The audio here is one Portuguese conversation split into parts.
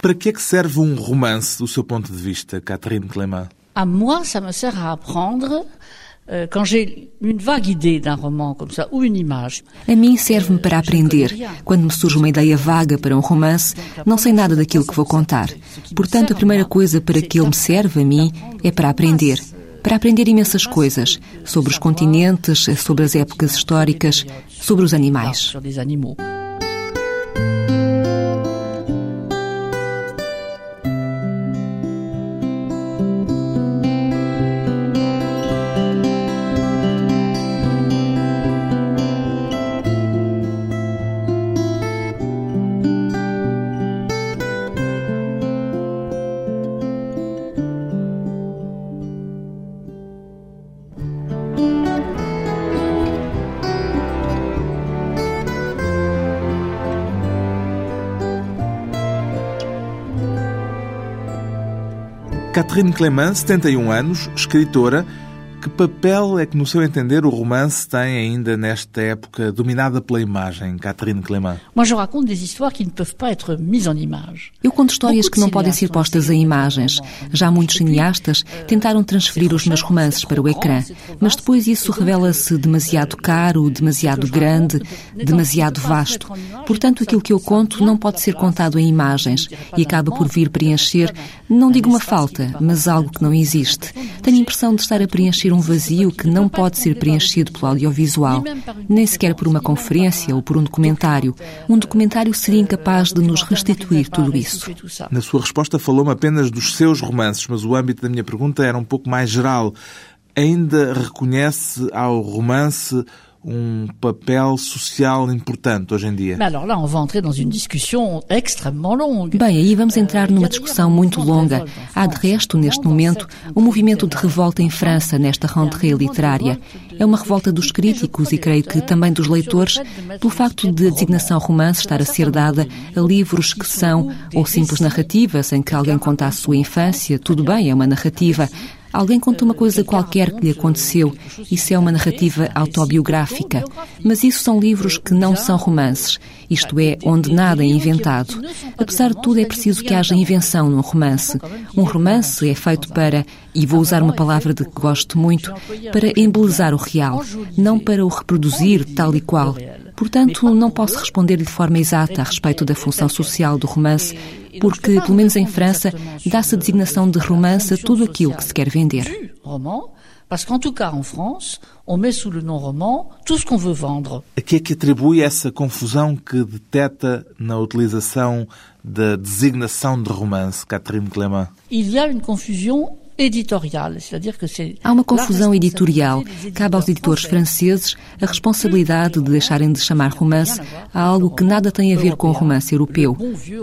Para que é que serve um romance, do seu ponto de vista, Catherine Clément? À moi, ça me sert à apprendre euh, quand j'ai une vague idée d'un roman comme ça, ou une image. A mim serve-me para aprender. Quando me surge uma ideia vaga para um romance, não sei nada daquilo que vou contar. Portanto, a primeira coisa para que ele me serve a mim é para aprender. Para aprender imensas coisas sobre os continentes, sobre as épocas históricas, sobre os animais. Catherine Clément, 71 anos, escritora. Que papel é que, no seu entender, o romance tem ainda nesta época dominada pela imagem, Catherine Clément? Moi, je raconte des histoires qui ne peuvent pas être mises en image. Eu conto histórias que não podem ser postas em imagens. Já muitos cineastas tentaram transferir os meus romances para o ecrã, mas depois isso revela-se demasiado caro, demasiado grande, demasiado vasto. Portanto, aquilo que eu conto não pode ser contado em imagens e acaba por vir preencher, não digo uma falta, mas algo que não existe. Tenho a impressão de estar a preencher um vazio que não pode ser preenchido pelo audiovisual, nem sequer por uma conferência ou por um documentário. Um documentário seria incapaz de nos restituir tudo isso. Na sua resposta falou-me apenas dos seus romances, mas o âmbito da minha pergunta era um pouco mais geral. Ainda reconhece ao romance um papel social importante hoje em dia? Bem, aí vamos entrar numa discussão muito longa. Há, de resto, neste momento, um movimento de revolta em França nesta rentrée literária. É uma revolta dos críticos e creio que também dos leitores pelo facto de a designação romance estar a ser dada a livros que são ou simples narrativas em que alguém conta a sua infância. Tudo bem, é uma narrativa. Alguém conta uma coisa qualquer que lhe aconteceu. Isso é uma narrativa autobiográfica. Mas isso são livros que não são romances. Isto é, onde nada é inventado. Apesar de tudo, é preciso que haja invenção num romance. Um romance é feito para, e vou usar uma palavra de que gosto muito, para embelezar o real, não para o reproduzir tal e qual. Portanto, não posso responder de forma exata a respeito da função social do romance, porque, pelo menos em França, dá-se a designação de romance a tudo aquilo que se quer vender. Parce qu'en tout cas en France, on met sous le nom roman tout ce qu'on veut vendre. A que é que atribui essa confusão que deteta na utilização da designação de romance, Catherine Clément? Il y a une confusion éditoriale, c'est-à-dire que c'est Há uma confusão editorial. Cabe aos editores franceses a responsabilidade de deixarem de chamar romance a algo que nada tem a ver com o romance europeu.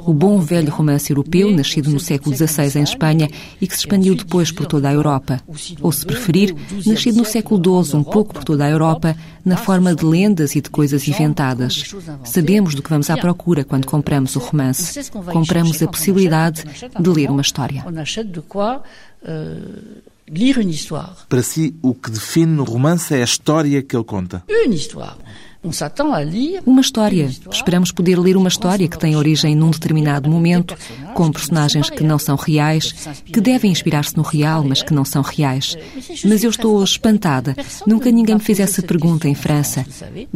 O bom velho romance europeu, nascido no século XVI em Espanha e que se expandiu depois por toda a Europa. Ou, se preferir, nascido no século XII, um pouco por toda a Europa, na forma de lendas e de coisas inventadas. Sabemos do que vamos à procura quando compramos o romance. Compramos a possibilidade de ler uma história. Lire une histoire. Para si, o que define no romance é a história que ele conta. Une histoire. Uma história. Esperamos poder ler uma história que tem origem num determinado momento, com personagens que não são reais, que devem inspirar-se no real, mas que não são reais. Mas eu estou espantada. Nunca ninguém me fez essa pergunta em França.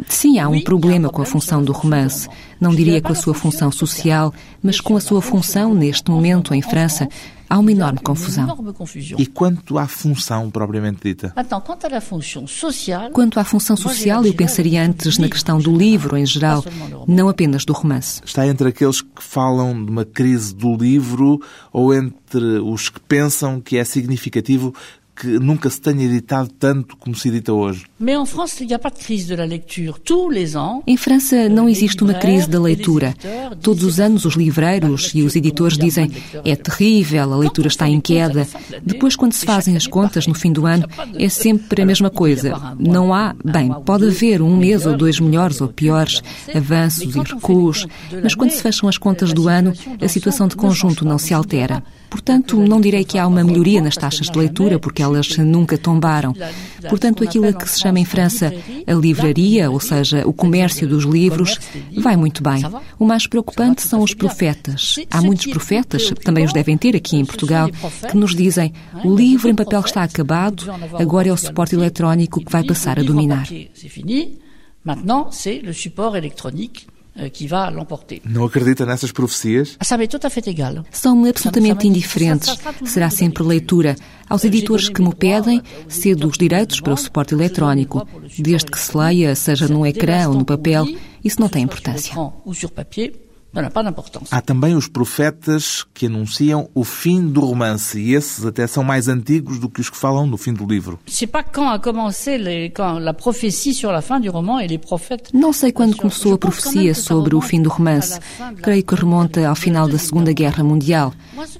Sim, há um problema com a função do romance. Não diria com a sua função social, mas com a sua função neste momento em França. Há uma enorme confusão. E quanto à função propriamente dita? Sociale, Quanto à função social, eu pensaria antes na questão do livro em geral, não apenas do romance. Está entre aqueles que falam de uma crise do livro ou entre os que pensam que é significativo que nunca se tenha editado tanto como se edita hoje? Em França não existe uma crise da leitura. Todos os anos os livreiros e os editores dizem é terrível, a leitura está em queda. Depois, quando se fazem as contas no fim do ano, é sempre a mesma coisa. Não há, bem, pode haver um mês ou dois melhores ou piores, avanços e recuos, mas quando se fecham as contas do ano, a situação de conjunto não se altera. Portanto, não direi que há uma melhoria nas taxas de leitura, porque elas elas nunca tombaram. Portanto, aquilo a que se chama em França a livraria, ou seja, o comércio dos livros, vai muito bem. O mais preocupante são os profetas. Há muitos profetas, também os devem ter aqui em Portugal, que nos dizem o livro em papel está acabado, agora é o suporte eletrónico que vai passar a dominar. Maintenant, c'est le support électronique euh, qui va l'emporter. Não acredita nessas profecias? Ah. São-me absolutamente indiferentes. Será sempre leitura. Aos editores que me pedem, cedo os direitos para o suporte eletrónico, desde que se leia, seja num ecrã ou no papel, isso não tem importância. N'a pas d'importance. Há também os profetas que anunciam o fim do romance, e esses até são mais antigos do que os que falam no fim do livro. Je sais pas quand a commencé les, quand la prophétie sur la fin du roman et les prophètes. Não sei quando começou a profecia sobre o fim do romance. Creio que remonta ao final da Segunda Guerra Mundial.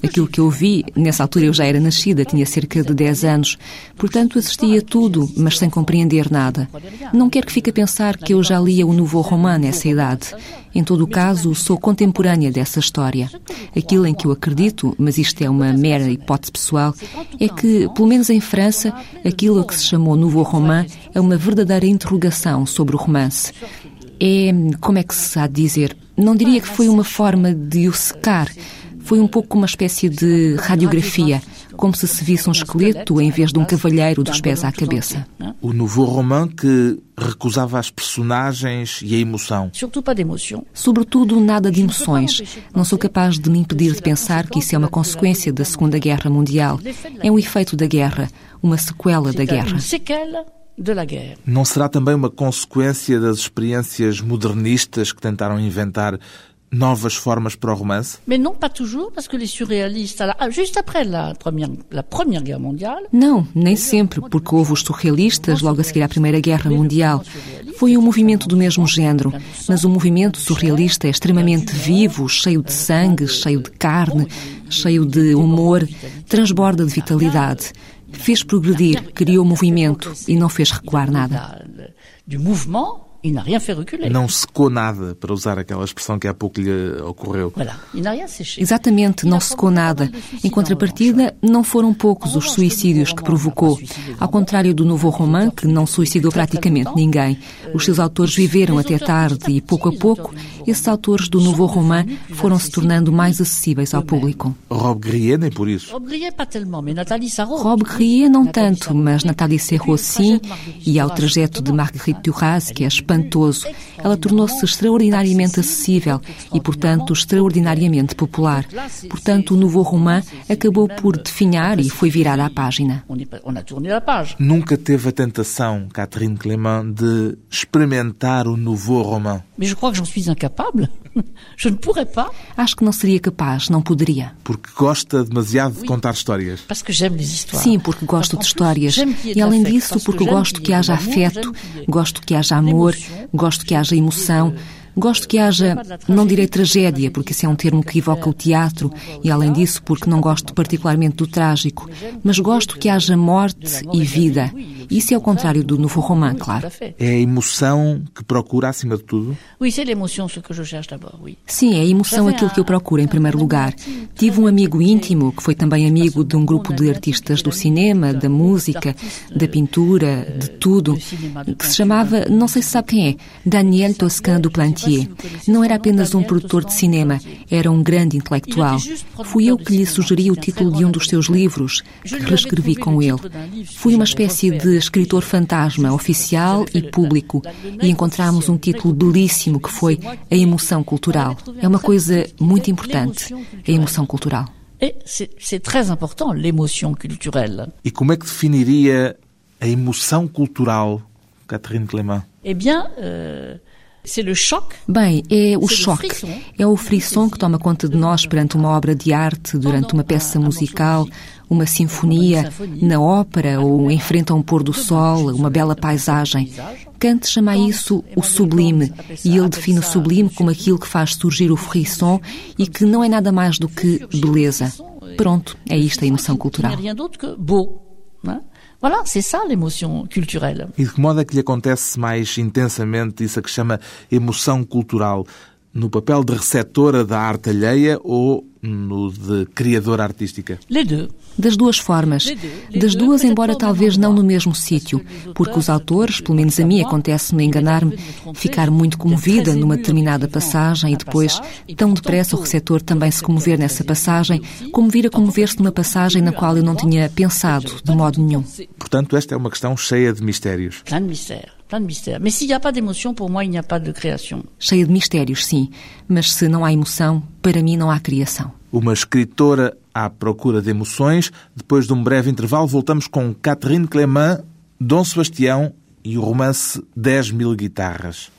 Aquilo que eu vi, nessa altura eu já era nascida, tinha cerca de 10 anos. Portanto, assistia a tudo, mas sem compreender nada. Não quero que fique a pensar que eu já lia o Nouveau Roman nessa idade. Em todo o caso, sou contemporânea dessa história. Aquilo em que eu acredito, mas isto é uma mera hipótese pessoal, é que, pelo menos em França, aquilo a que se chamou Nouveau Roman é uma verdadeira interrogação sobre o romance. É, como é que se há de dizer? Não diria que foi uma forma de o secar. Foi um pouco uma espécie de radiografia, como se se visse um esqueleto em vez de um cavalheiro dos pés à cabeça. O Nouveau Roman que recusava as personagens e a emoção. Sobretudo, nada de emoções. Não sou capaz de me impedir de pensar que isso é uma consequência da Segunda Guerra Mundial. É um efeito da guerra, uma sequela da guerra. Não será também uma consequência das experiências modernistas que tentaram inventar novas formas para o romance? Mais non, pas toujours, parce que les surréalistes, ah, juste après la première, la première guerre mondiale, Não, nem sempre, porque houve os surrealistas logo a seguir à Primeira Guerra Mundial. Foi um movimento do mesmo género, mas o movimento surrealista é extremamente vivo, cheio de sangue, cheio de carne, cheio de humor, transborda de vitalidade. Fez progredir, criou movimento e não fez recuar nada. du mouvement, il n'a rien fait reculer. Não secou nada, para usar aquela expressão que há pouco lhe ocorreu. Voilà, il n'a rien séché. Exatamente, não secou nada. Em contrapartida, não foram poucos os suicídios que provocou. Ao contrário do Nouveau Roman, que não suicidou praticamente ninguém. Os seus autores viveram até tarde e, pouco a pouco, esses autores do Nouveau Roman foram se tornando mais acessíveis ao público. Rob Grier, nem por isso. Rob Grier, não tanto, mas Nathalie Serrault sim, e ao trajeto de Marguerite Duras, que é espantoso. Ela tornou-se extraordinariamente acessível e, portanto, extraordinariamente popular. Portanto, o Nouveau Roman acabou por definhar e foi virar à página. Nunca teve a tentação, Catherine Clément, de experimentar o Nouveau Roman. Je crois que j'en suis incapable. je ne pourrais pas, Acho que não seria capaz, não poderia. Porque gosta demasiado de contar histórias. Sim, porque gosto de histórias. E além disso, porque gosto que haja afeto, gosto que haja amor, gosto que haja emoção. Gosto que haja, não direi tragédia, porque esse é um termo que evoca o teatro, e além disso, porque não gosto particularmente do trágico, mas gosto que haja morte e vida. Isso é o contrário do Nouveau Roman, Tout claro. É a emoção que procura acima de tudo. Sim, é a emoção aquilo que eu procuro em primeiro lugar. Tive um amigo íntimo, que foi também amigo de um grupo de artistas do cinema, da música, da pintura, de tudo, que se chamava, não sei se sabe quem é, Daniel Toscan du Plantier. Não era apenas um produtor de cinema, era um grande intelectual. Fui eu que lhe sugeri o título de um dos seus livros, que reescrevi com ele. Fui uma espécie de escritor fantasma, oficial e público, e encontramos um título belíssimo que foi A Emoção Cultural. É uma coisa muito importante, a emoção cultural. C'est c'est très important, l'émotion culturelle. E como é que definiria a emoção cultural, Catherine Clément? Eh bien, euh, Bem, é o choque, é o frisson que toma conta de nós perante uma obra de arte, durante uma peça musical, uma sinfonia, na ópera ou em frente a um pôr do sol, uma bela paisagem. Kant chama isso o sublime, e ele define o sublime como aquilo que faz surgir o frisson e que não é nada mais do que beleza. Pronto, é isto a emoção cultural. Voilà, c'est ça l'émotion culturelle. E de que modo é que lhe acontece mais intensamente isso a que chama emoção cultural? No papel de receptora da arte alheia ou no de criadora artística? Das duas formas. Das duas, embora talvez não no mesmo sítio, porque os autores, pelo menos a mim acontece-me enganar-me, ficar muito comovida numa determinada passagem e depois, tão depressa, o receptor também se comover nessa passagem, como vir a comover-se numa passagem na qual eu não tinha pensado de modo nenhum. Portanto, esta é uma questão cheia de mistérios. Plein de mystères plein de mystères. Mais s'il n'y a pas d'émotion, pour moi, il n'y a pas de création. Cheia de mistérios, sim. Mas se não há emoção, para mim não há criação. Uma escritora à procura de emoções. Depois de um breve intervalo, voltamos com Catherine Clément, Dom Sebastião e o romance 10 mil guitarras.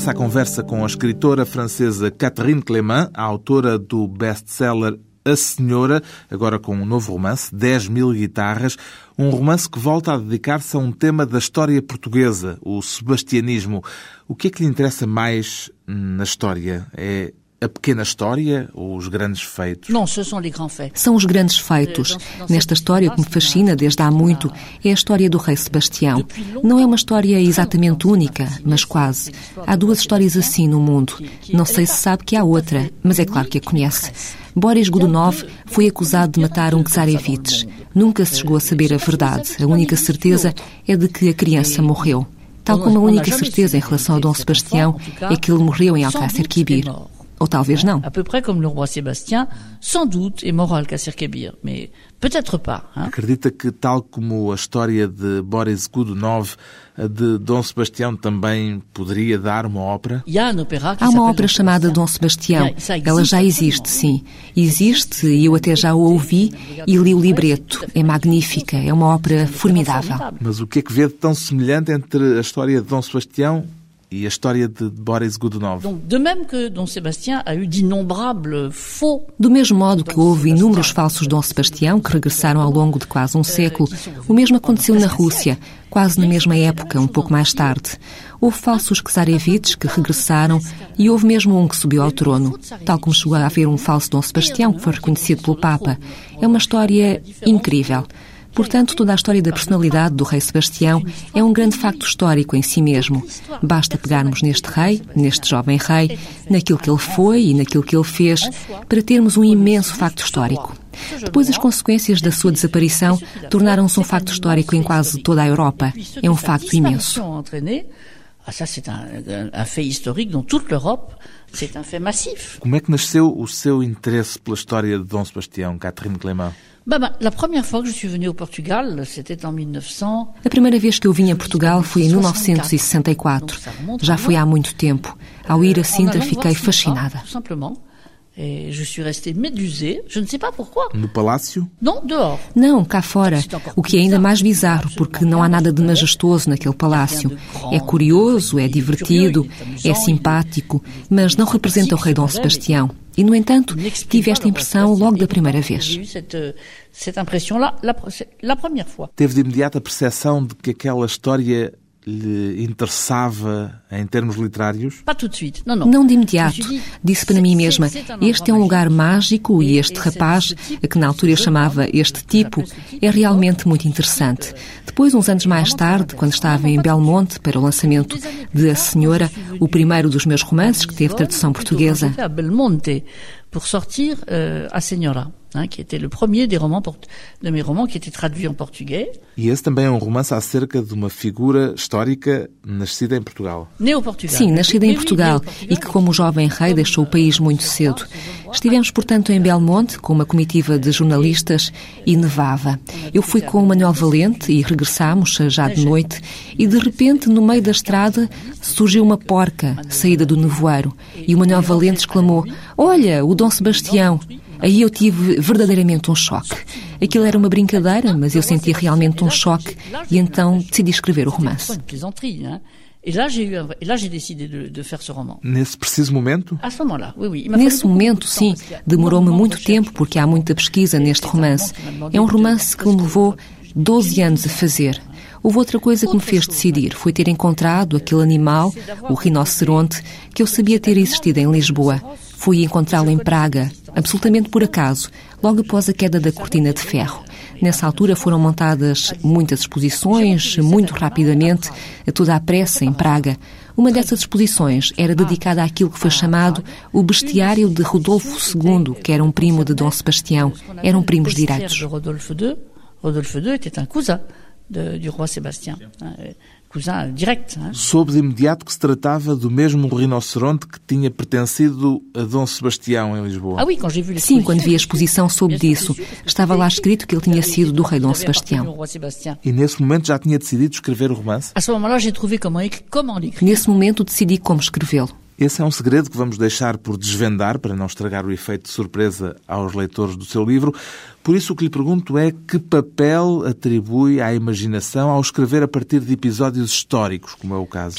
Regressa à conversa com a escritora francesa Catherine Clément, a autora do best-seller A Senhora, agora com um novo romance, 10 mil guitarras, um romance que volta a dedicar-se a um tema da história portuguesa, o sebastianismo. O que é que lhe interessa mais na história? É a pequena história ou os grandes feitos? Não, são os grandes feitos. Nesta história que me fascina desde há muito é a história do rei Sebastião. Não é uma história exatamente única, mas quase. Há duas histórias assim no mundo. Não sei se sabe que há outra, mas é claro que a conhece. Boris Godunov foi acusado de matar um Czarevites. Nunca se chegou a saber a verdade. A única certeza é de que a criança morreu. Tal como a única certeza em relação a Dom Sebastião é que ele morreu em Alcácer Quibir. Ou talvez não. À peu près comme le roi Sébastien, sans doute est mort à Alcácer-Quibir, mais peut-être pas. Hein? Acredita que, tal como a história de Boris Godunov, a de Dom Sebastião também poderia dar uma ópera? Há uma ópera chamada Dom Sebastião. Ela já existe, sim. Existe e eu até já a ouvi e li o libreto. É magnífica, é uma ópera formidável. Mas o que é que vê de tão semelhante entre a história de Dom Sebastião e a história de Boris Godunov. de même que Dom Sebastião a eu d'innombrables faux. Do mesmo modo que houve inúmeros falsos Dom Sebastião que regressaram ao longo de quase um século, o mesmo aconteceu na Rússia, quase na mesma época, um pouco mais tarde. Houve falsos czarevites que regressaram e houve mesmo um que subiu ao trono, tal como chegou a haver um falso Dom Sebastião que foi reconhecido pelo Papa. É uma história incrível. Portanto, toda a história da personalidade do rei Sebastião é um grande facto histórico em si mesmo. Basta pegarmos neste rei, neste jovem rei, naquilo que ele foi e naquilo que ele fez, para termos um imenso facto histórico. Depois, as consequências da sua desaparição tornaram-se um facto histórico em quase toda a Europa. É um facto imenso. Ah, ça, c'est un, un, fait historique dans toute l'Europe. C'est un fait massif. Como é que nasceu o seu interesse pela história de Dom Sebastião, Catherine Clément? Bah, bah, la première fois que je suis venue au Portugal, c'était en 1900. A primeira vez que eu vim a Portugal foi em 1964. Já foi há muito tempo. Ao ir a Sintra, fiquei fascinada. Simplement. Et je suis restée médusée, je ne sais pas pourquoi. No palácio? Non, dehors. Não, cá fora. O que é ainda mais bizarro, porque não há nada de majestoso naquele palácio. É curioso, é divertido, é simpático, mas não representa o rei Dom Sebastião. E, no entanto, tive esta impressão logo da primeira vez. Teve de imediato a percepção de que aquela história lhe interessava em termos literários? Não de imediato. Disse para mim mesma: este é um lugar mágico e este rapaz, a que na altura eu chamava este tipo, é realmente muito interessante. Depois, uns anos mais tarde, quando estava em Belmonte para o lançamento de A Senhora, o primeiro dos meus romances que teve tradução portuguesa. Pour sortir euh, A Senhora hein, qui était le premier des romans de mes romans qui était traduit en portugais. E esse também é um romance acerca de uma figura histórica nascida em Portugal. Neo-Portugal. Sim, nascida em Portugal e que, como jovem rei, deixou o país muito cedo. Estivemos, portanto, em Belmonte com uma comitiva de jornalistas e nevava. Eu fui com o Manuel Valente e regressámos já de noite e, de repente, no meio da estrada, surgiu uma porca saída do nevoeiro e o Manuel Valente exclamou: Olha, o Dom Sebastião! Aí eu tive verdadeiramente um choque. Aquilo era uma brincadeira, mas eu senti realmente um choque e então decidi escrever o romance. Nesse preciso momento? Nesse momento, sim. Demorou-me muito tempo porque há muita pesquisa neste romance. É um romance que me levou 12 anos a fazer. Houve outra coisa que me fez decidir. Foi ter encontrado aquele animal, o rinoceronte, que eu sabia ter existido em Lisboa. Fui encontrá-lo em Praga, absolutamente por acaso, logo após a queda da cortina de ferro. Nessa altura foram montadas muitas exposições, muito rapidamente, a toda a pressa, em Praga. Uma dessas exposições era dedicada àquilo que foi chamado o bestiário de Rodolfo II, que era um primo de Dom Sebastião. Eram primos direitos. Rodolfo II, Rodolfo II cousin de, roi cousin direct. Hein? Soube de imediato que se tratava do mesmo rinoceronte que tinha pertencido a Dom Sebastião em Lisboa. Ah, oui, Sim, quando vi a exposição soube disso. Estava lá escrito que ele tinha sido do rei Dom Sebastião. E nesse momento já tinha decidido escrever o romance? Nesse momento decidi como escrevê-lo. Esse é um segredo que vamos deixar por desvendar para não estragar o efeito de surpresa aos leitores do seu livro. Por isso, o que lhe pergunto é que papel atribui à imaginação ao escrever a partir de episódios históricos, como é o caso?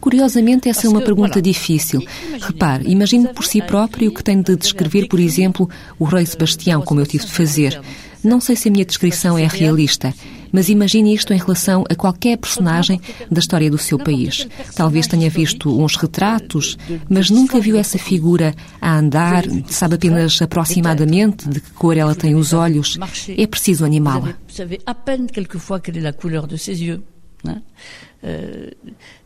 Curiosamente, essa é uma pergunta difícil. Repare, imagine por si próprio que tem de descrever, por exemplo, o rei Sebastião, como eu tive de fazer. Não sei se a minha descrição é realista, mas imagine isto em relação a qualquer personagem da história do seu país. Talvez tenha visto uns retratos, mas nunca viu essa figura a andar, sabe apenas aproximadamente de que cor ela tem os olhos. É preciso animá-la. Euh,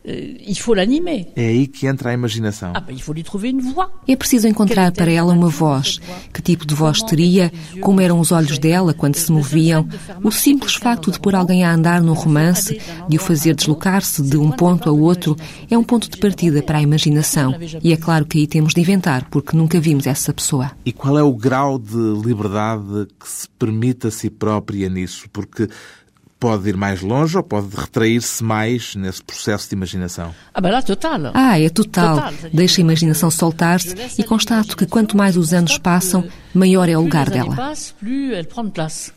euh, il faut l'animer. É aí que entra a imaginação. Ah, il faut lui trouver une voix. É preciso encontrar para ela uma voz. Que tipo de voz teria? Como eram os olhos dela quando se moviam? O simples facto de pôr alguém a andar num romance, de o fazer deslocar-se de um ponto a outro, é um ponto de partida para a imaginação. E é claro que aí temos de inventar, porque nunca vimos essa pessoa. E qual é o grau de liberdade que se permite a si própria nisso? Porque pode ir mais longe ou pode retrair-se mais nesse processo de imaginação? Ah, total. Ah, é total. total. Deixa a imaginação soltar-se e constato que quanto mais os anos passam, maior é o lugar dela.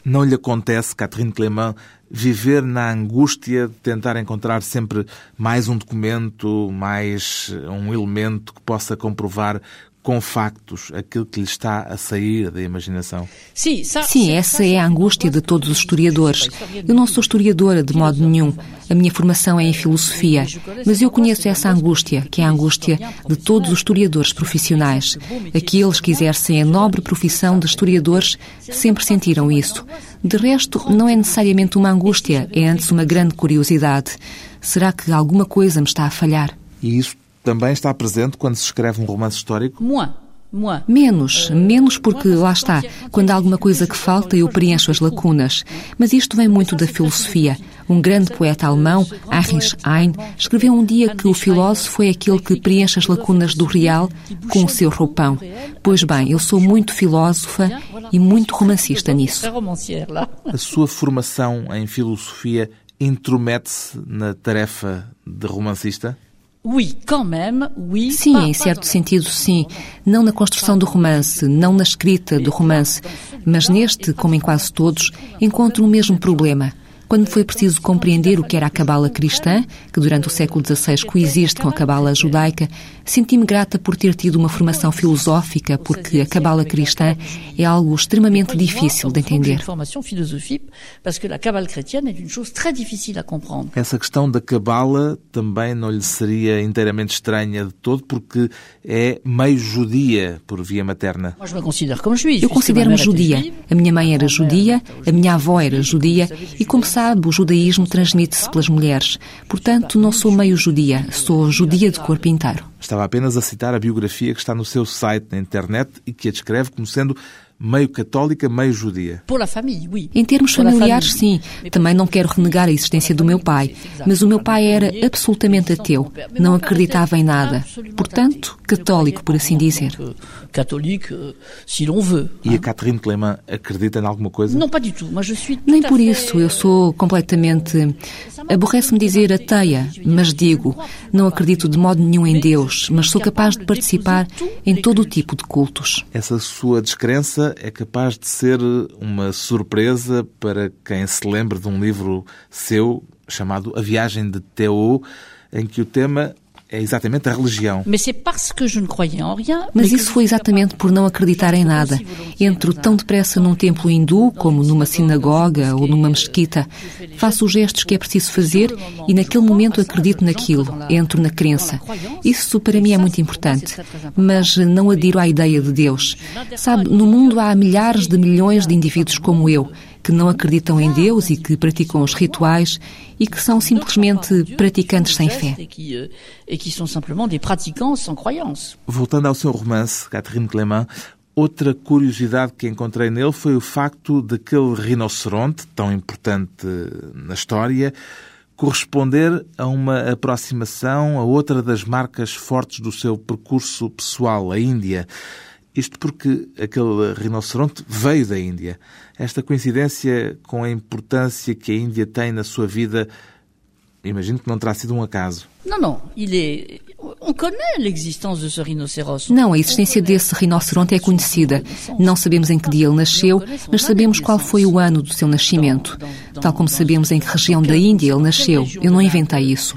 Não lhe acontece, Catherine Clément, viver na angústia de tentar encontrar sempre mais um documento, mais um elemento que possa comprovar com factos aquilo que lhe está a sair da imaginação. Sim, essa é a angústia de todos os historiadores. Eu não sou historiadora de modo nenhum. A minha formação é em filosofia, mas eu conheço essa angústia, que é a angústia de todos os historiadores profissionais. Aqueles que exercem a nobre profissão de historiadores sempre sentiram isso. De resto, não é necessariamente uma angústia, é antes uma grande curiosidade. Será que alguma coisa me está a falhar? E isso também está presente quando se escreve um romance histórico? Menos, menos porque lá está, quando há alguma coisa que falta eu preencho as lacunas. Mas isto vem muito da filosofia. Um grande poeta alemão, Heinrich Heine, escreveu um dia que o filósofo é aquele que preenche as lacunas do real com o seu roupão. Pois bem, eu sou muito filósofa e muito romancista nisso. A sua formação em filosofia intromete-se na tarefa de romancista? Sim, em certo sentido, sim. Não na construção do romance, não na escrita do romance, mas neste, como em quase todos, encontro o mesmo problema. Quando foi preciso compreender o que era a cabala cristã, que durante o século XVI coexiste com a cabala judaica, senti-me grata por ter tido uma formação filosófica, porque a cabala cristã é algo extremamente difícil de entender. Essa questão da cabala também não lhe seria inteiramente estranha de todo, porque é meio judia por via materna. Eu considero-me judia. A minha mãe era judia, a minha avó era judia, e como sabe, o judaísmo transmite-se pelas mulheres. Portanto, não sou meio judia, sou judia de corpo inteiro. Estava apenas a citar a biografia que está no seu site na internet e que a descreve como sendo meio católica, meio judia. Em termos familiares, sim. Também não quero renegar a existência do meu pai, mas o meu pai era absolutamente ateu, não acreditava em nada. Portanto, católico, por assim dizer. E a Catherine Clément acredita em alguma coisa? Nem por isso, eu sou completamente. Aborrece-me dizer ateia, mas digo, não acredito de modo nenhum em Deus, mas sou capaz de participar em todo o tipo de cultos. Essa sua descrença é capaz de ser uma surpresa para quem se lembre de um livro seu chamado A Viagem de Théo, em que o tema é exatamente a religião. Mas isso foi exatamente por não acreditar em nada. Entro tão depressa num templo hindu como numa sinagoga ou numa mesquita. Faço os gestos que é preciso fazer e naquele momento acredito naquilo. Entro na crença. Isso para mim é muito importante. Mas não adiro à ideia de Deus. Sabe, no mundo há milhares de milhões de indivíduos como eu que não acreditam em Deus e que praticam os rituais e que são simplesmente praticantes sem fé. Voltando ao seu romance, Catherine Clément, outra curiosidade que encontrei nele foi o facto daquele rinoceronte, tão importante na história, corresponder a uma aproximação a outra das marcas fortes do seu percurso pessoal, a Índia. Isto porque aquele rinoceronte veio da Índia. Esta coincidência com a importância que a Índia tem na sua vida, imagino que não terá sido um acaso. Não, não. Ele é... Não, a existência desse rinoceronte é conhecida. Não sabemos em que dia ele nasceu, mas sabemos qual foi o ano do seu nascimento. Tal como sabemos em que região da Índia ele nasceu. Eu não inventei isso.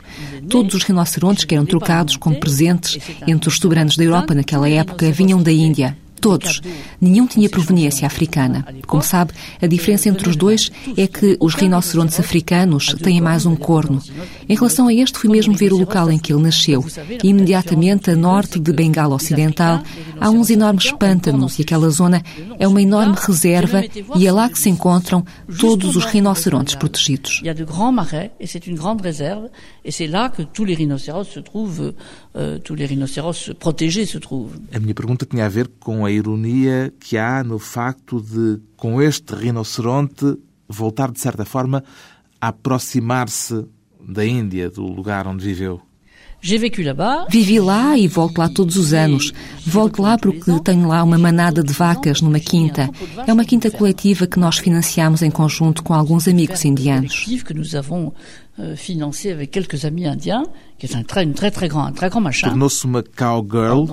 Todos os rinocerontes que eram trocados como presentes entre os soberanos da Europa naquela época vinham da Índia. Todos. Nenhum tinha proveniência africana. Como sabe, a diferença entre os dois é que os rinocerontes africanos têm mais um corno. Em relação a este, fui mesmo ver o local em que ele nasceu. E imediatamente a norte de Bengala Ocidental há uns enormes pântanos e aquela zona é uma enorme reserva e é lá que se encontram todos os rinocerontes protegidos. Há de grands marais c'est une grande réserve et c'est là que tous les rhinocéros se trouvent, euh, tous les rhinocéros protégés se trouvent. A minha pergunta tinha a ver com a ironia que há no facto de, com este rinoceronte, voltar de certa forma a aproximar-se da Índia, do lugar onde viveu. Vivi lá e volto lá todos os anos. Volto lá porque tenho lá uma manada de vacas numa quinta. É uma quinta coletiva que nós financiamos em conjunto com alguns amigos indianos. Euh, financé avec quelques amis indiens, qui est un très, un très, très grand, un très grand machin. Tornou-se uma cowgirl.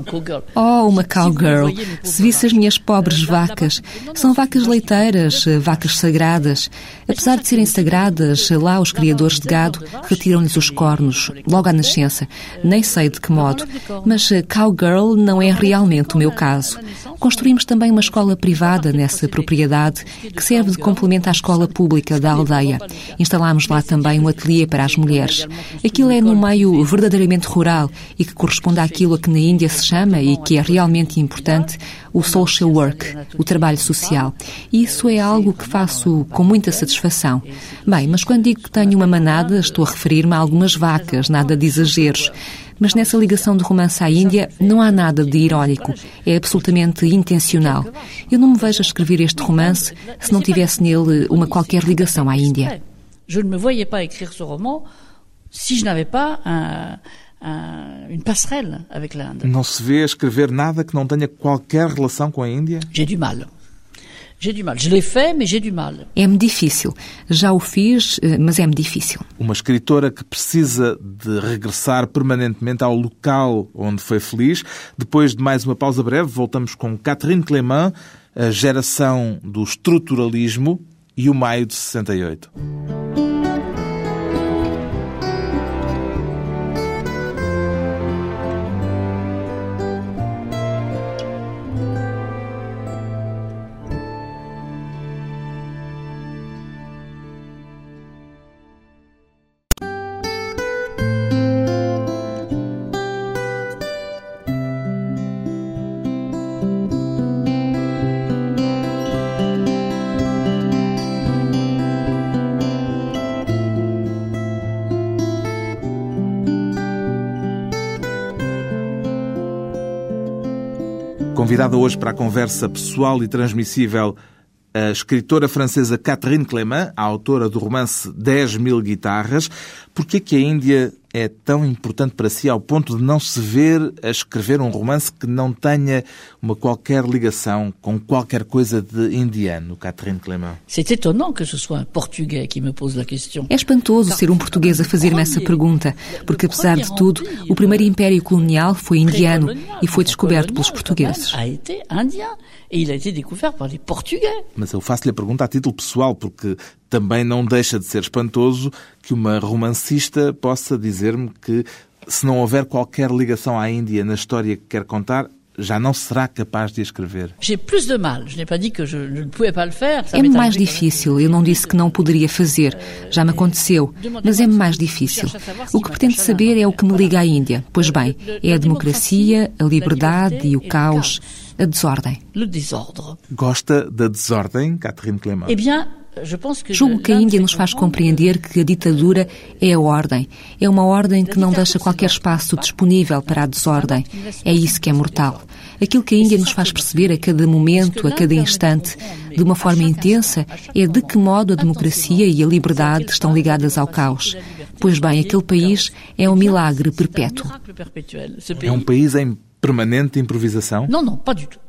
Oh, uma cowgirl. Se visse as minhas pobres vacas. São vacas leiteiras, vacas sagradas. Apesar de serem sagradas, lá os criadores de gado retiram-lhes os cornos, logo à nascença. Nem sei de que modo. Mas cowgirl não é realmente o meu caso. Construímos também uma escola privada nessa propriedade, que serve de complemento à escola pública da aldeia. Instalámos lá também um ateliê para as mulheres. Aquilo é no meio verdadeiramente rural e que corresponde àquilo a que na Índia se chama e que é realmente importante o social work, o trabalho social. E isso é algo que faço com muita satisfação. Bem, mas quando digo que tenho uma manada, estou a referir-me a algumas vacas, nada de exageros. Mas nessa ligação de romance à Índia não há nada de irónico. É absolutamente intencional. Eu não me vejo a escrever este romance se não tivesse nele uma qualquer ligação à Índia. Je ne me voyais pas écrire ce roman si je n'avais pas un, un, une passerelle avec l'Inde. Não se vê escrever nada que não tenha qualquer relação com a Índia? J'ai du mal. J'ai du mal. Je l'ai fait, mais j'ai du mal. É-me difícil. Já o fiz, eh, mas é-me difícil. Uma escritora que precisa de regressar permanentemente ao local onde foi feliz. Depois de mais uma pausa breve, voltamos com Catherine Clément, a geração do estruturalismo e o maio de 68. Convidada hoje para a conversa pessoal e transmissível a escritora francesa Catherine Clément, a autora do romance 10 mil guitarras. Por que a Índia é tão importante para si ao ponto de não se ver a escrever um romance que não tenha uma qualquer ligação com qualquer coisa de indiano, Catherine Clément? C'est étonnant que ce soit un portugais qui me pose la question. É espantoso ser um português a fazer-me essa pergunta, porque apesar de tudo, o primeiro império colonial foi indiano e foi descoberto pelos portugueses. A été indien et il a été découvert par les portugais. Mas eu faço-lhe a pergunta a título pessoal, porque também não deixa de ser espantoso que uma romancista possa dizer-me que, se não houver qualquer ligação à Índia na história que quer contar, já não será capaz de escrever. J'ai plus de mal. Je n'ai pas dit que je, je ne pouvais pas le faire. Ça É-me m'est mais difícil. Eu não disse que não poderia fazer. Já me aconteceu. Mas é-me mais difícil. O que pretendo saber é o que me liga à Índia. Pois bem, é a democracia, a liberdade e o caos, a desordem. Gosta da desordem, Catherine Clément? Julgo que a Índia nos faz compreender que a ditadura é a ordem. É uma ordem que não deixa qualquer espaço disponível para a desordem. É isso que é mortal. Aquilo que a Índia nos faz perceber a cada momento, a cada instante, de uma forma intensa, é de que modo a democracia e a liberdade estão ligadas ao caos. Pois bem, aquele país é um milagre perpétuo. É um país em permanente improvisação? Non, non, pas du tout.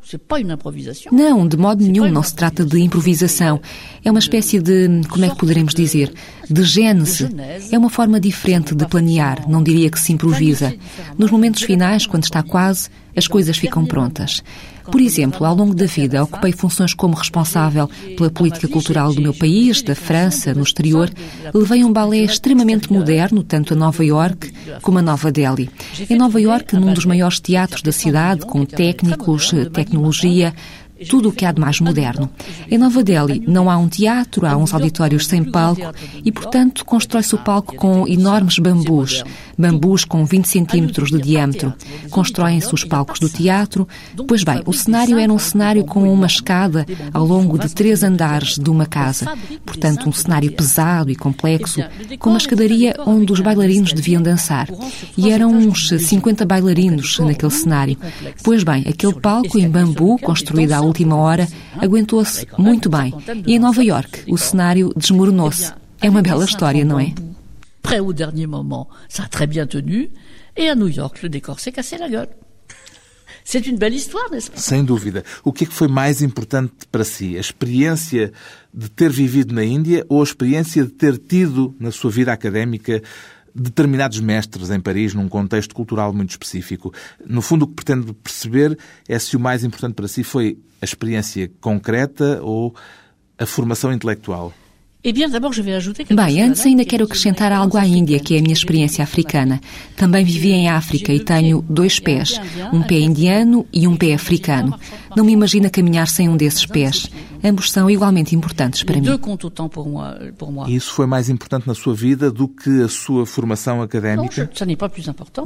Não, de modo nenhum, não se trata de improvisação. É uma espécie de, como é que poderemos dizer, de gênese. É uma forma diferente de planear, não diria que se improvisa. Nos momentos finais, quando está quase, as coisas ficam prontas. Por exemplo, ao longo da vida, ocupei funções como responsável pela política cultural do meu país, da França, no exterior. Levei um balé extremamente moderno, tanto a Nova York como a Nova Delhi. Em Nova York, num dos maiores teatros da cidade, com técnicos, tecnologia, tudo o que há de mais moderno. Em Nova Delhi não há um teatro, há uns auditórios sem palco e, portanto, constrói-se o palco com enormes bambus, bambus com 20 centímetros de diâmetro. Constroem-se os palcos do teatro. Pois bem, o cenário era um cenário com uma escada ao longo de três andares de uma casa. Portanto, um cenário pesado e complexo, com uma escadaria onde os bailarinos deviam dançar. E eram uns 50 bailarinos naquele cenário. Pois bem, aquele palco em bambu, construído à última hora, aguentou-se muito bem. E em Nova York, o cenário desmoronou-se. É uma bela história, não é? Prêt au dernier moment, ça a très bien tenu. Et à New York, le décor s'est cassé la gueule. C'est une belle histoire, n'est-ce pas Sem dúvida. O que é que foi mais importante para si? A experiência de ter vivido na Índia ou a experiência de ter tido na sua vida académica determinados mestres em Paris num contexto cultural muito específico? No fundo, o que pretendo perceber é se o mais importante para si foi a experiência concreta ou a formação intelectual. Eh Bem, antes ainda quero acrescentar algo à Índia, que é a minha experiência africana. Também vivi em África e tenho dois pés, um pé indiano e um pé africano. Não me imagino caminhar sem um desses pés. Ambos são igualmente importantes para mim. E isso foi mais importante na sua vida do que a sua formação académica?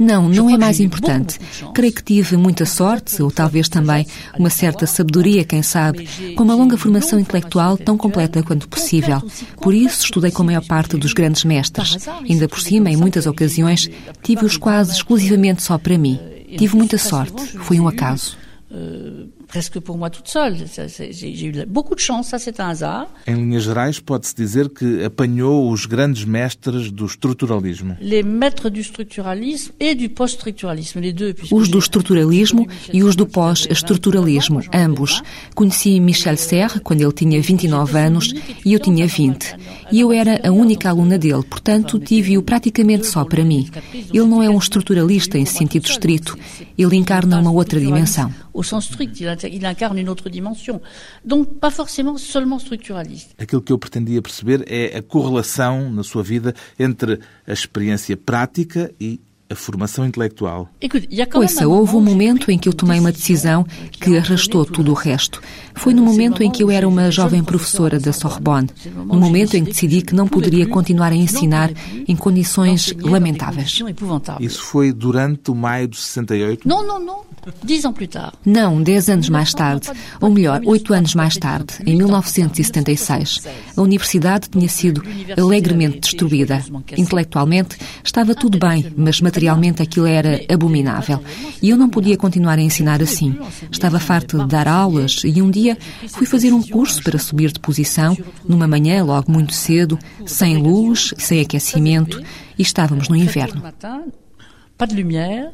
Não, não é mais importante. Creio que tive muita sorte, ou talvez também uma certa sabedoria, quem sabe, com uma longa formação intelectual tão completa quanto possível. Por isso, estudei com a maior parte dos grandes mestres. Ainda por cima, em muitas ocasiões, tive-os quase exclusivamente só para mim. Tive muita sorte. Foi um acaso. Presque pour moi toute seule. J'ai eu beaucoup de chance, ça c'est un hasard. Em linhas gerais, pode-se dizer que apanhou os grandes mestres do estruturalismo. Les maîtres du structuralisme et du post-structuralisme, les deux. Os do estruturalismo e os do pós-estruturalismo, ambos. Conheci Michel Serre quando ele tinha 29 anos e eu tinha 20. E eu era a única aluna dele, portanto tive-o praticamente só para mim. Ele não é um estruturalista em sentido estrito, ele encarna uma outra dimensão. Au sens strict, il, incarne une autre dimension. Donc, pas forcément seulement structuraliste. Aquilo que eu pretendia perceber é a correlação na sua vida entre a experiência prática e a formação intelectual. Ouça, houve um momento em que eu tomei uma decisão que arrastou tudo o resto. Foi no momento em que eu era uma jovem professora da Sorbonne. No momento em que decidi que não poderia continuar a ensinar em condições lamentáveis. Isso foi durante o maio de 68? Non, non, non. Dix ans plus tard. Não, dez anos mais tarde, ou melhor, oito anos mais tarde, em 1976. A universidade tinha sido alegremente destruída. Intelectualmente estava tudo bem, mas materialmente materialmente aquilo era abominável. E eu não podia continuar a ensinar assim. Estava farta de dar aulas e um dia fui fazer um curso para subir de posição, numa manhã logo muito cedo, sem luz, sem aquecimento, e estávamos no inverno. Pas de lumière,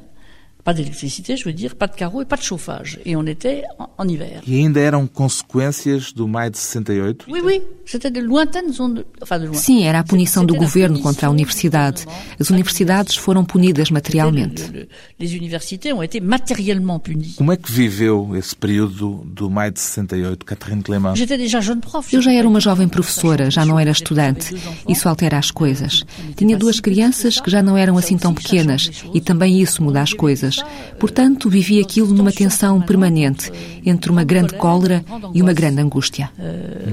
pas d'électricité, je veux dire, pas de carreaux et pas de chauffage. Et on était en, en hiver. E ainda eram consequências do maio de 68? Oui, oui, c'était de lointaines zones, enfin de loin. Sim, era a punição do governo contra a universidade. As universidades foram punidas materialmente. Le- le- les universités ont été matériellement punies. Como é que viveu esse período do maio de 68, Catherine Clément? J'étais déjà jeune prof. Eu já era uma jovem professora, já não era estudante. Isso altera as coisas. Tinha duas crianças que já não eram assim tão pequenas e também isso muda as coisas. Portanto, vivi aquilo numa tensão permanente entre uma grande cólera e uma grande angústia.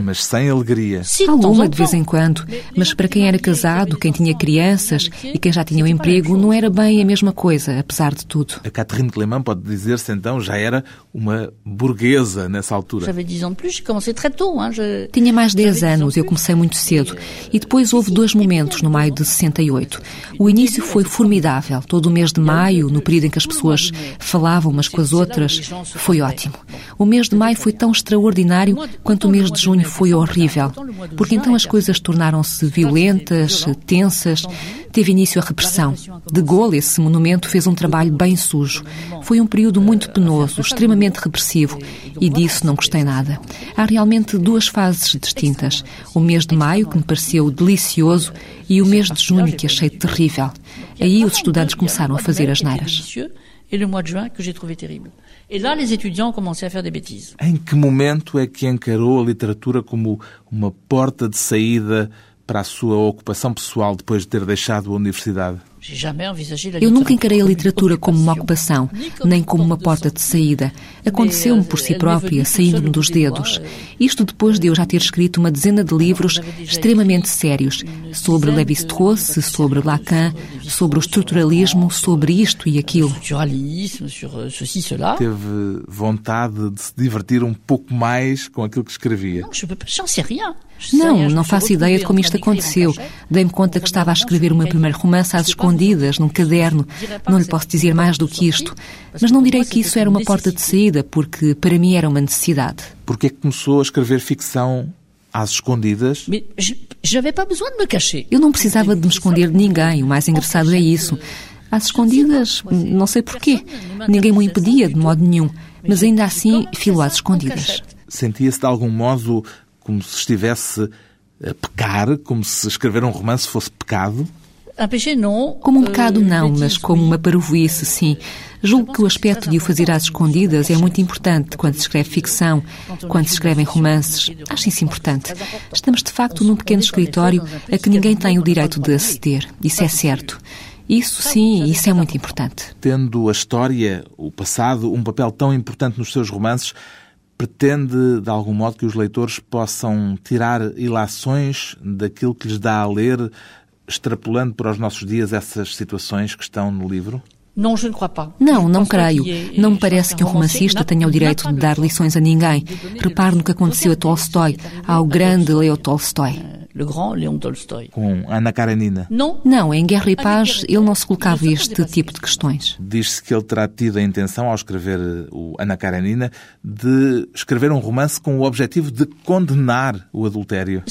Mas sem alegria. De Alguma de vez em quando, mas para quem era casado, quem tinha crianças e quem já tinha um emprego, não era bem a mesma coisa, apesar de tudo. A Catherine Clément pode dizer-se então já era uma burguesa nessa altura. J'avais 10 ans de plus, j'ai commencé très tôt. Hein, je... Tinha mais 10 anos, eu comecei muito cedo. E depois houve dois momentos no maio de 68. O início foi formidável. Todo o mês de maio, no período em que as pessoas falavam umas com as outras, foi ótimo. O mês de maio foi tão extraordinário quanto o mês de junho foi horrível. Porque então as coisas tornaram-se violentas, tensas. Teve início a repressão. De Gaulle, esse monumento, fez um trabalho bem sujo. Foi um período muito penoso, extremamente repressivo. E disso não gostei nada. Há realmente duas fases distintas. O mês de maio, que me pareceu delicioso, e o mês de junho, que achei terrível. Aí os estudantes começaram a fazer as neiras. Et le mois de juin que j'ai trouvé terrible. Et là, les étudiants ont commencé à faire des bêtises. Em que momento é que encarou a literatura como uma porta de saída para a sua ocupação pessoal depois de ter deixado a universidade? Eu nunca encarei a literatura como uma ocupação, nem como uma porta de saída. Aconteceu-me por si própria, saindo-me dos dedos. Isto depois de eu já ter escrito uma dezena de livros extremamente sérios sobre Lévi-Strauss, sobre Lacan, sobre o estruturalismo, sobre isto e aquilo. Euh. Teve vontade de se divertir um pouco mais com aquilo que escrevia? Peux pas, j'en Não, não faço ideia de como retrouvée isto aconteceu. Dei-me conta que estava a escrever o meu primeiro romance às escondidas, num caderno. Não lhe posso dizer mais do que isto. Mas não direi que isso era uma porta de saída, porque para mim era uma necessidade. Porque é que começou a escrever ficção às escondidas? Eu não precisava de me esconder de ninguém, o mais engraçado é isso. Às escondidas, não sei porquê. Ninguém me impedia de modo nenhum, mas ainda assim filo às escondidas. Sentia-se de algum modo como se estivesse a pecar, como se escrever um romance fosse pecado? Como um pecado, não, bêtise, mas como uma parvoíce, sim. Julgo que o aspecto de o fazer às escondidas é muito importante quando se escreve ficção, quando se escrevem romances. Acho isso importante. Estamos, de facto, num pequeno escritório a que ninguém tem o direito de aceder. Isso é certo. Isso, sim, isso é muito importante. Tendo a história, o passado, um papel tão importante nos seus romances, pretende, de algum modo, que os leitores possam tirar ilações daquilo que lhes dá a ler, extrapolando para os nossos dias essas situações que estão no livro? Não, não creio. Não me parece que um romancista tenha o direito de dar lições a ninguém. Repare no que aconteceu a Tolstói, ao grande Leo Tolstói. Le grand Léon Tolstoy. Com Ana Karenina. Non, Não, em Guerra e Paz ele não se colocava este tipo de questões. Diz-se que ele terá tido a intenção, ao escrever o Ana Karenina, de escrever um romance com o objetivo de condenar o adultério.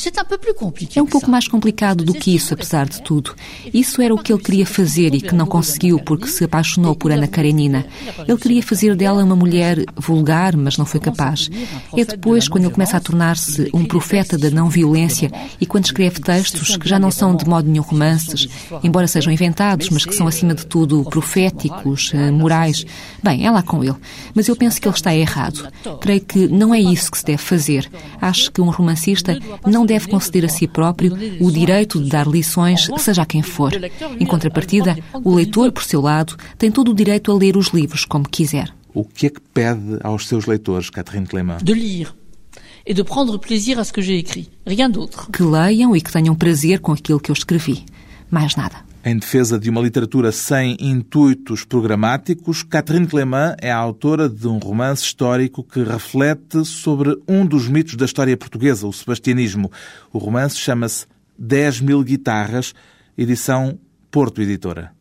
É um pouco mais complicado do que isso, apesar de tudo. Isso era o que ele queria fazer e que não conseguiu porque se apaixonou por Ana Karenina. Ele queria fazer dela uma mulher vulgar, mas não foi capaz. É depois, quando ele começa a tornar-se um profeta da não-violência e quando escreve textos que já não são de modo nenhum romances, embora sejam inventados, mas que são acima de tudo proféticos, eh, morais. Bem, é lá com ele. Mas eu penso que ele está errado. Creio que não é isso que se deve fazer. Acho que um romancista não deve conceder a si próprio o direito de dar lições, seja a quem for. Em contrapartida, o leitor, por seu lado, tem todo o direito a ler os livros como quiser. O que é que pede aos seus leitores, Catherine Clément? De lire et de prendre plaisir à ce que j'ai écrit. Rien d'autre. Que leiam e que tenham prazer com aquilo que eu escrevi. Mais nada. Em defesa de uma literatura sem intuitos programáticos, Catherine Clément é a autora de um romance histórico que reflete sobre um dos mitos da história portuguesa, o sebastianismo. O romance chama-se 10 mil guitarras, edição Porto Editora.